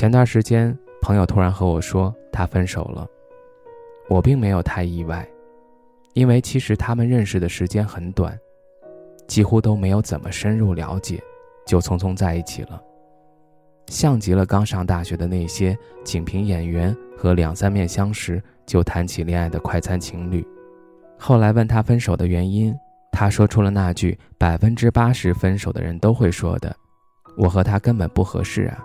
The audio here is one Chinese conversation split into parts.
前段时间，朋友突然和我说他分手了，我并没有太意外，因为其实他们认识的时间很短，几乎都没有怎么深入了解，就匆匆在一起了，像极了刚上大学的那些仅凭眼缘和两三面相识就谈起恋爱的快餐情侣。后来问他分手的原因，他说出了那句百分之八十分手的人都会说的：“我和他根本不合适啊。”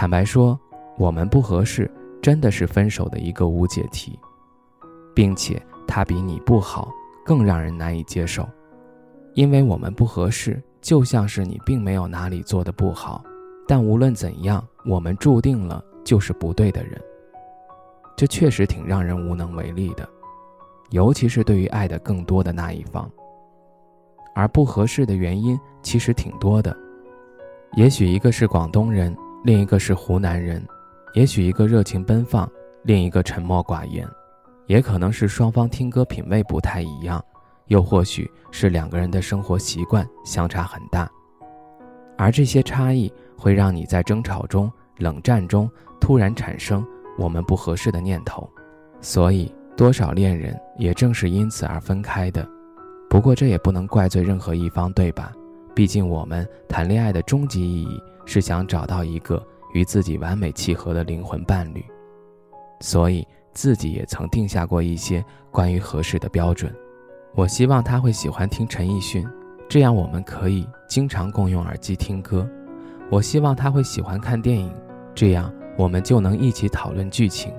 坦白说，我们不合适，真的是分手的一个无解题，并且他比你不好更让人难以接受，因为我们不合适，就像是你并没有哪里做的不好，但无论怎样，我们注定了就是不对的人，这确实挺让人无能为力的，尤其是对于爱的更多的那一方，而不合适的原因其实挺多的，也许一个是广东人。另一个是湖南人，也许一个热情奔放，另一个沉默寡言，也可能是双方听歌品味不太一样，又或许是两个人的生活习惯相差很大，而这些差异会让你在争吵中、冷战中突然产生我们不合适的念头，所以多少恋人也正是因此而分开的。不过这也不能怪罪任何一方，对吧？毕竟我们谈恋爱的终极意义。是想找到一个与自己完美契合的灵魂伴侣，所以自己也曾定下过一些关于合适的标准。我希望他会喜欢听陈奕迅，这样我们可以经常共用耳机听歌。我希望他会喜欢看电影，这样我们就能一起讨论剧情。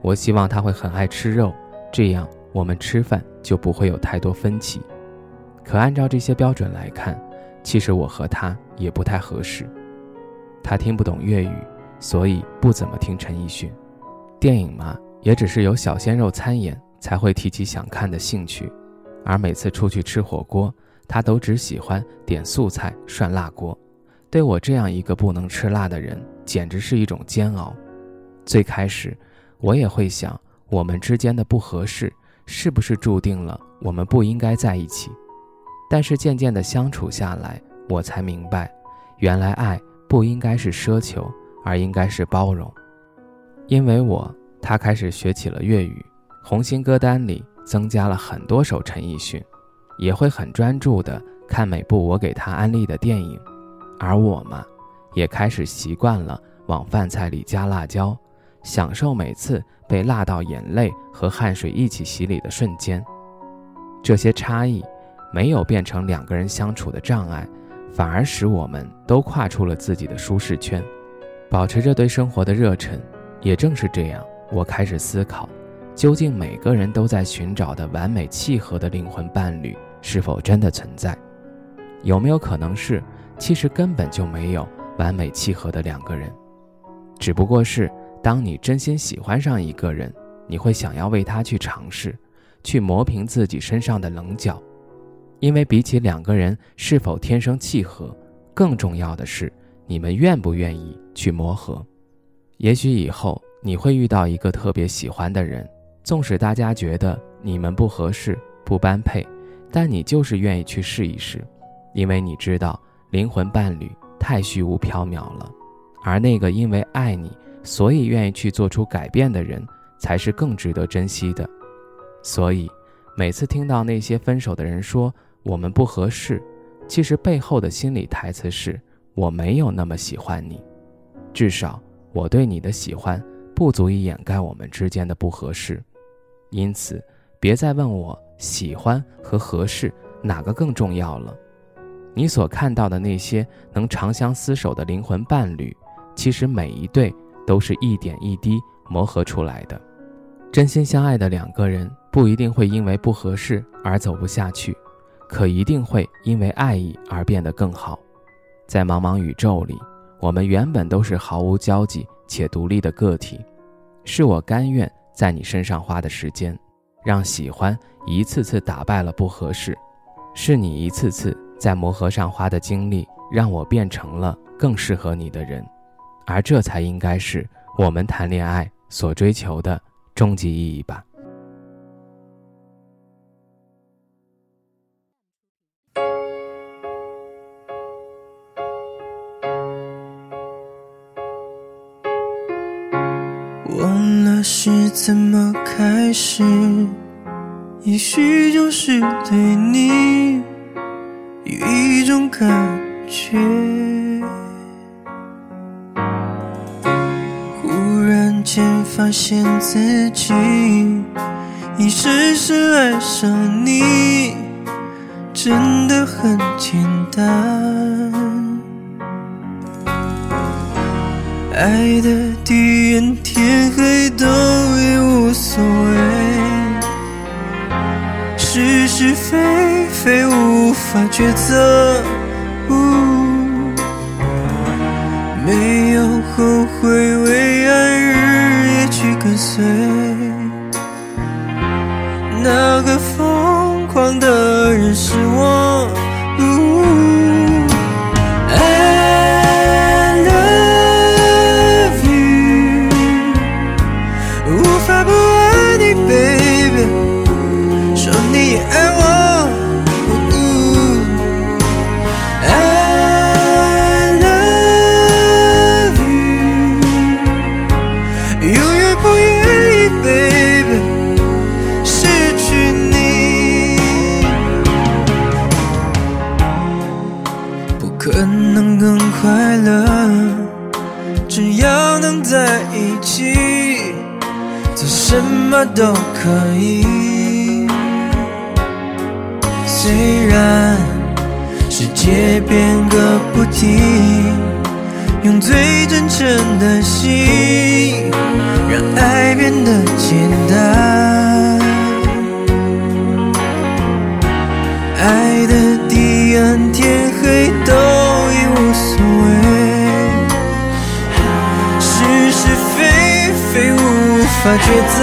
我希望他会很爱吃肉，这样我们吃饭就不会有太多分歧。可按照这些标准来看，其实我和他也不太合适。他听不懂粤语，所以不怎么听陈奕迅。电影嘛，也只是有小鲜肉参演才会提起想看的兴趣。而每次出去吃火锅，他都只喜欢点素菜涮辣锅。对我这样一个不能吃辣的人，简直是一种煎熬。最开始，我也会想，我们之间的不合适，是不是注定了我们不应该在一起？但是渐渐的相处下来，我才明白，原来爱。不应该是奢求，而应该是包容。因为我，他开始学起了粤语，红心歌单里增加了很多首陈奕迅，也会很专注的看每部我给他安利的电影。而我嘛，也开始习惯了往饭菜里加辣椒，享受每次被辣到眼泪和汗水一起洗礼的瞬间。这些差异，没有变成两个人相处的障碍。反而使我们都跨出了自己的舒适圈，保持着对生活的热忱。也正是这样，我开始思考，究竟每个人都在寻找的完美契合的灵魂伴侣是否真的存在？有没有可能是，其实根本就没有完美契合的两个人，只不过是当你真心喜欢上一个人，你会想要为他去尝试，去磨平自己身上的棱角。因为比起两个人是否天生契合，更重要的是你们愿不愿意去磨合。也许以后你会遇到一个特别喜欢的人，纵使大家觉得你们不合适、不般配，但你就是愿意去试一试，因为你知道灵魂伴侣太虚无缥缈了，而那个因为爱你所以愿意去做出改变的人，才是更值得珍惜的。所以，每次听到那些分手的人说，我们不合适，其实背后的心理台词是：我没有那么喜欢你，至少我对你的喜欢不足以掩盖我们之间的不合适。因此，别再问我喜欢和合适哪个更重要了。你所看到的那些能长相厮守的灵魂伴侣，其实每一对都是一点一滴磨合出来的。真心相爱的两个人，不一定会因为不合适而走不下去。可一定会因为爱意而变得更好。在茫茫宇宙里，我们原本都是毫无交集且独立的个体，是我甘愿在你身上花的时间，让喜欢一次次打败了不合适，是你一次次在磨合上花的精力，让我变成了更适合你的人，而这才应该是我们谈恋爱所追求的终极意义吧。忘了是怎么开始，也许就是对你有一种感觉。忽然间发现自己已深深爱上你，真的很简单。爱的地暗天黑都已无所谓，是是非非无法抉择。呜，没有后悔，为爱日夜去跟随，那个疯狂的人是什么都可以。虽然世界变个不停，用最真诚的心，让爱变得简单。抉择，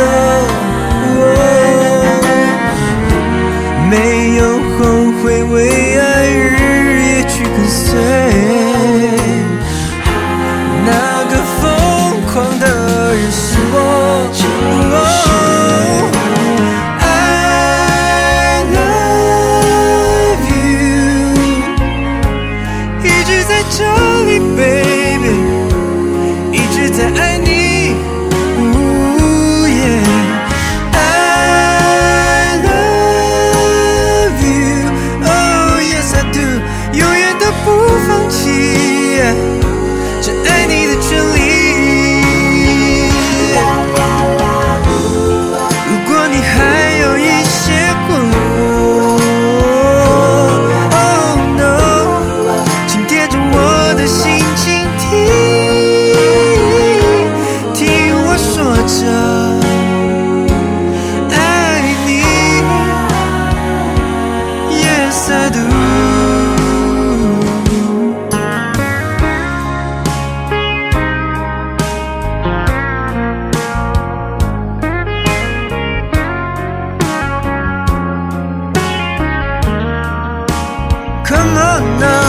没有后悔，为爱日夜去跟随，那个疯狂的人是我。Come on no